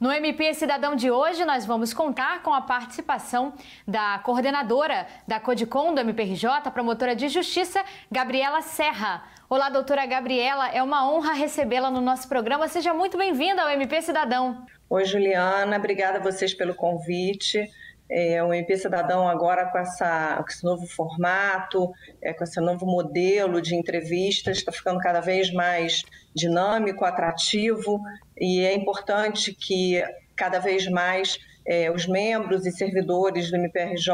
No MP Cidadão de hoje, nós vamos contar com a participação da coordenadora da Codicom do MPRJ, promotora de justiça, Gabriela Serra. Olá, doutora Gabriela, é uma honra recebê-la no nosso programa. Seja muito bem-vinda ao MP Cidadão. Oi, Juliana, obrigada a vocês pelo convite. É, o MP Cidadão agora com, essa, com esse novo formato, é, com esse novo modelo de entrevistas, está ficando cada vez mais dinâmico, atrativo, e é importante que cada vez mais é, os membros e servidores do MPRJ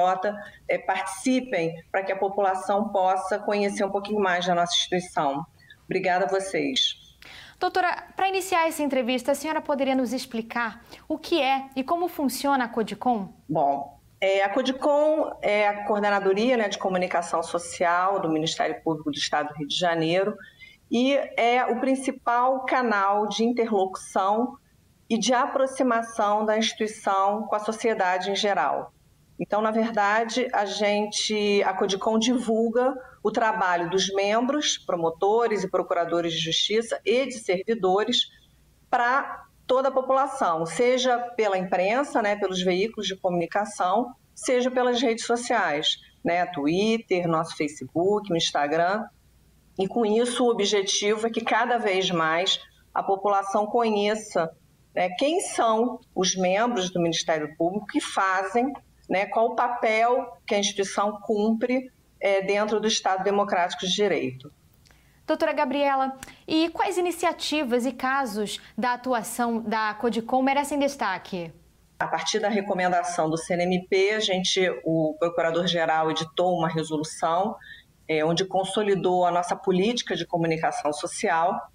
é, participem para que a população possa conhecer um pouquinho mais da nossa instituição. Obrigada a vocês. Doutora, para iniciar essa entrevista, a senhora poderia nos explicar o que é e como funciona a Codicom? Bom, é, a Codicom é a coordenadoria né, de comunicação social do Ministério Público do Estado do Rio de Janeiro e é o principal canal de interlocução e de aproximação da instituição com a sociedade em geral. Então, na verdade, a gente, a Codicom divulga o trabalho dos membros, promotores e procuradores de justiça e de servidores para toda a população, seja pela imprensa, né, pelos veículos de comunicação, seja pelas redes sociais, né, Twitter, nosso Facebook, Instagram. E com isso o objetivo é que cada vez mais a população conheça né, quem são os membros do Ministério Público que fazem né, qual o papel que a instituição cumpre é, dentro do Estado Democrático de Direito. Doutora Gabriela, e quais iniciativas e casos da atuação da Codicom merecem destaque? A partir da recomendação do CNMP, a gente, o Procurador-Geral editou uma resolução é, onde consolidou a nossa política de comunicação social.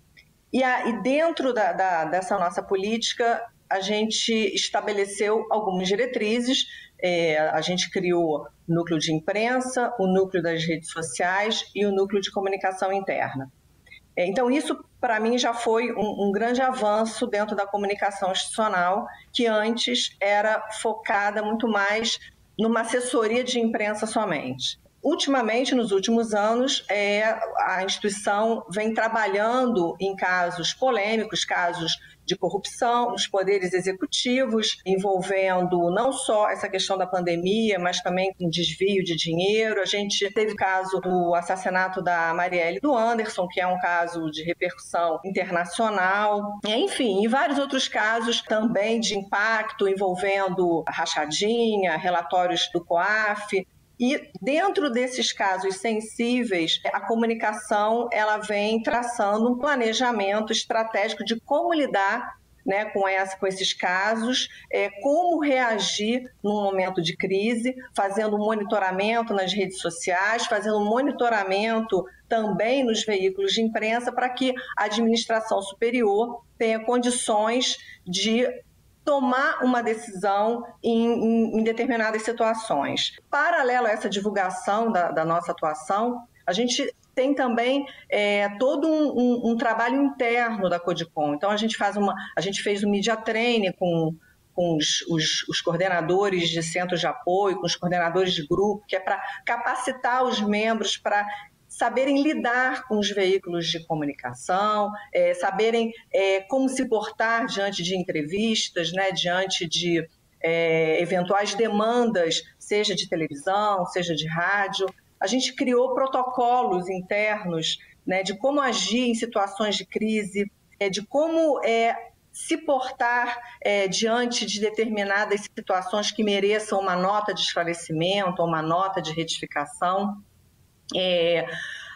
E, a, e dentro da, da, dessa nossa política, a gente estabeleceu algumas diretrizes. É, a gente criou o núcleo de imprensa, o núcleo das redes sociais e o núcleo de comunicação interna. É, então, isso para mim já foi um, um, grande avanço dentro da comunicação institucional, que antes era focada muito mais numa assessoria de imprensa somente. Ultimamente, nos últimos anos, é, a instituição vem trabalhando em casos polêmicos, casos de corrupção nos poderes executivos, envolvendo não só essa questão da pandemia, mas também com desvio de dinheiro. A gente teve o caso do assassinato da Marielle do Anderson, que é um caso de repercussão internacional. Enfim, e vários outros casos também de impacto envolvendo rachadinha, relatórios do COAF. E dentro desses casos sensíveis, a comunicação ela vem traçando um planejamento estratégico de como lidar né, com, essa, com esses casos, é, como reagir num momento de crise, fazendo monitoramento nas redes sociais, fazendo monitoramento também nos veículos de imprensa, para que a administração superior tenha condições de tomar uma decisão em, em, em, determinadas situações. Paralelo a essa divulgação da, da nossa atuação, a gente tem também é, todo um, um, um, trabalho interno da Codicom. Então a gente faz uma, a gente fez um media training com, com os, os, os coordenadores de centros de apoio, com os coordenadores de grupo, que é para capacitar os membros para saberem lidar com os veículos de comunicação, é, saberem é, como se portar diante de entrevistas, né, diante de é, eventuais demandas, seja de televisão, seja de rádio. A gente criou protocolos internos né, de como agir em situações de crise, é, de como é, se portar é, diante de determinadas situações que mereçam uma nota de esclarecimento, uma nota de retificação. É,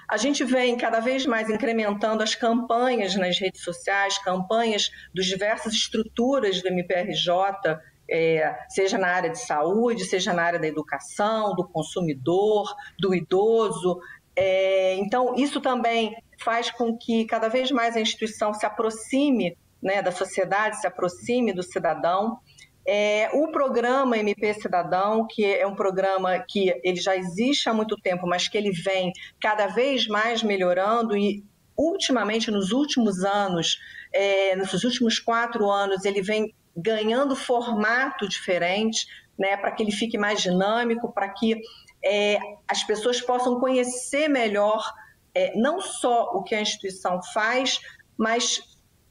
a gente vem cada vez mais incrementando as campanhas nas redes sociais, campanhas dos diversas estruturas do MPRJ, é, seja na área de saúde, seja na área da educação, do consumidor, do idoso. É, então, isso também faz com que cada vez mais a instituição se aproxime né, da sociedade, se aproxime do cidadão. É, o programa MP Cidadão, que é um programa que ele já existe há muito tempo, mas que ele vem cada vez mais melhorando e ultimamente, nos últimos anos, é, nos últimos quatro anos, ele vem ganhando formato diferente, né, para que ele fique mais dinâmico, para que é, as pessoas possam conhecer melhor é, não só o que a instituição faz, mas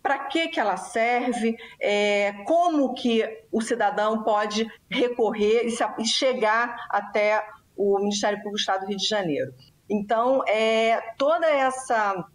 para que, que ela serve, é, como que o cidadão pode recorrer e, se, e chegar até o Ministério Público do Estado do Rio de Janeiro. Então, é, toda essa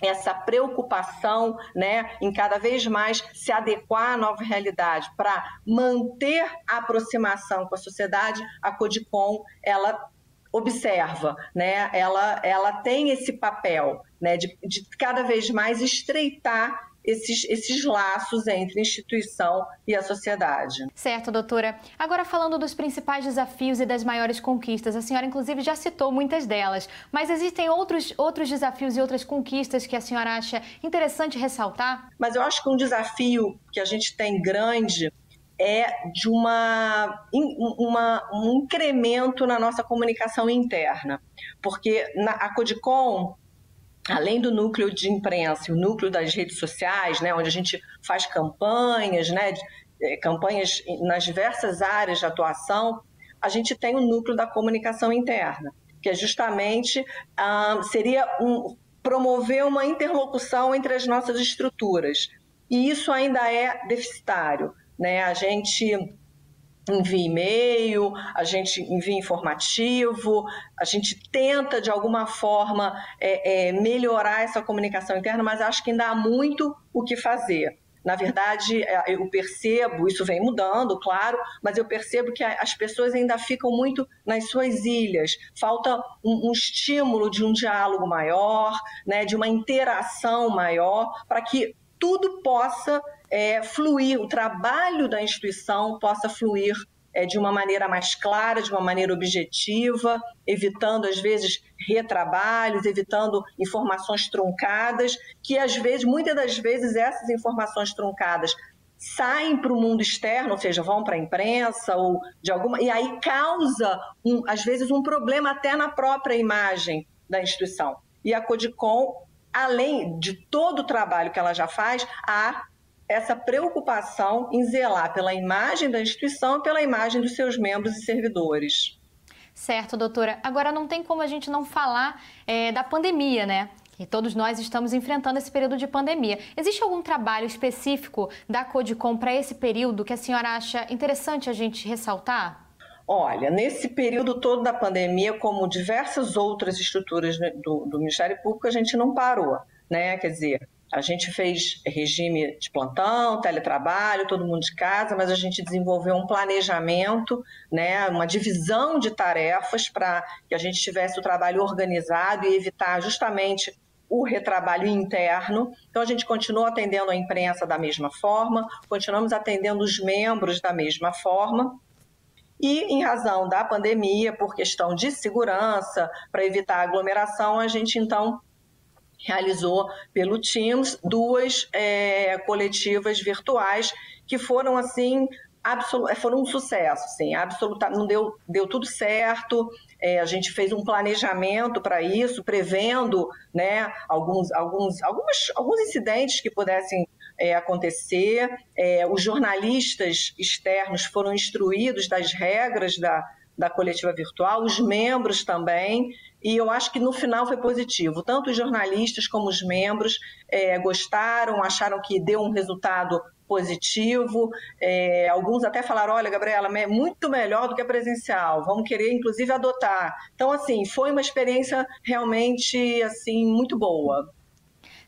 essa preocupação né, em cada vez mais se adequar à nova realidade para manter a aproximação com a sociedade, a Codicom ela observa, né, ela, ela tem esse papel né, de, de cada vez mais estreitar esses, esses laços entre a instituição e a sociedade. Certo, doutora. Agora, falando dos principais desafios e das maiores conquistas, a senhora, inclusive, já citou muitas delas, mas existem outros, outros desafios e outras conquistas que a senhora acha interessante ressaltar? Mas eu acho que um desafio que a gente tem grande é de uma, uma, um incremento na nossa comunicação interna. Porque na, a Codicom, além do núcleo de imprensa, o núcleo das redes sociais, né, onde a gente faz campanhas, né, é, campanhas nas diversas áreas de atuação, a gente tem o núcleo da comunicação interna, que é justamente ah, seria um, promover uma interlocução entre as nossas estruturas. E isso ainda é deficitário. Né? A gente envia e-mail, a gente envia informativo, a gente tenta de alguma forma é, é, melhorar essa comunicação interna, mas acho que ainda há muito o que fazer. Na verdade, é, eu percebo, isso vem mudando, claro, mas eu percebo que as pessoas ainda ficam muito nas suas ilhas. Falta um, um estímulo de um diálogo maior, né, de uma interação maior, para que tudo possa é, fluir, o trabalho da instituição possa fluir é, de uma maneira mais clara, de uma maneira objetiva, evitando, às vezes, retrabalhos, evitando informações truncadas, que, às vezes, muitas das vezes, essas informações truncadas saem para o mundo externo, ou seja, vão para a imprensa ou de alguma e aí causa um, às vezes um problema até na própria imagem da instituição. E a Codicom, além de todo o trabalho que ela já faz, há essa preocupação em zelar pela imagem da instituição e pela imagem dos seus membros e servidores. Certo, doutora. Agora, não tem como a gente não falar é, da pandemia, né? E todos nós estamos enfrentando esse período de pandemia. Existe algum trabalho específico da Codicom para esse período que a senhora acha interessante a gente ressaltar? Olha, nesse período todo da pandemia, como diversas outras estruturas do, do Ministério Público, a gente não parou, né? Quer dizer, a gente fez regime de plantão, teletrabalho, todo mundo de casa, mas a gente desenvolveu um planejamento, né, uma divisão de tarefas para que a gente tivesse o trabalho organizado e evitar justamente o retrabalho interno. Então, a gente continuou atendendo a imprensa da mesma forma, continuamos atendendo os membros da mesma forma. E, em razão da pandemia, por questão de segurança, para evitar aglomeração, a gente então realizou pelo Teams duas é, coletivas virtuais que foram assim absolut, foram um sucesso, assim, absoluta, não deu, deu tudo certo. É, a gente fez um planejamento para isso, prevendo né, alguns, alguns, alguns, alguns incidentes que pudessem é, acontecer. É, os jornalistas externos foram instruídos das regras da, da coletiva virtual, os membros também, e eu acho que no final foi positivo. Tanto os jornalistas como os membros é, gostaram, acharam que deu um resultado positivo. É, alguns até falaram: olha, Gabriela, é muito melhor do que a presencial, vamos querer inclusive adotar. Então, assim, foi uma experiência realmente assim muito boa.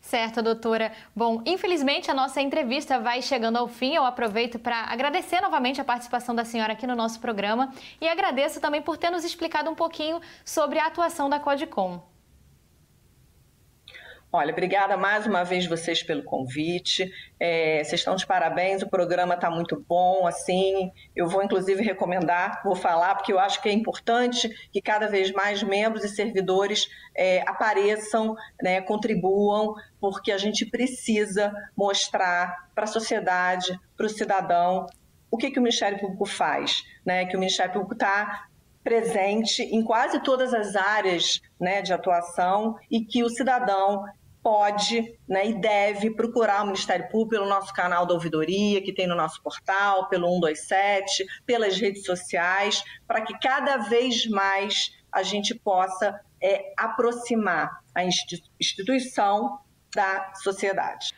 Certo, doutora. Bom, infelizmente a nossa entrevista vai chegando ao fim. Eu aproveito para agradecer novamente a participação da senhora aqui no nosso programa e agradeço também por ter nos explicado um pouquinho sobre a atuação da Codicom. Olha, obrigada mais uma vez vocês pelo convite. É, vocês estão de parabéns, o programa está muito bom. Assim, eu vou inclusive recomendar, vou falar, porque eu acho que é importante que cada vez mais membros e servidores é, apareçam, né, contribuam, porque a gente precisa mostrar para a sociedade, para o cidadão, o que, que o Ministério Público faz, né? Que o Ministério Público está presente em quase todas as áreas né, de atuação e que o cidadão pode né, e deve procurar o Ministério Público pelo nosso canal da ouvidoria, que tem no nosso portal, pelo 127, pelas redes sociais, para que cada vez mais a gente possa é, aproximar a instituição da sociedade.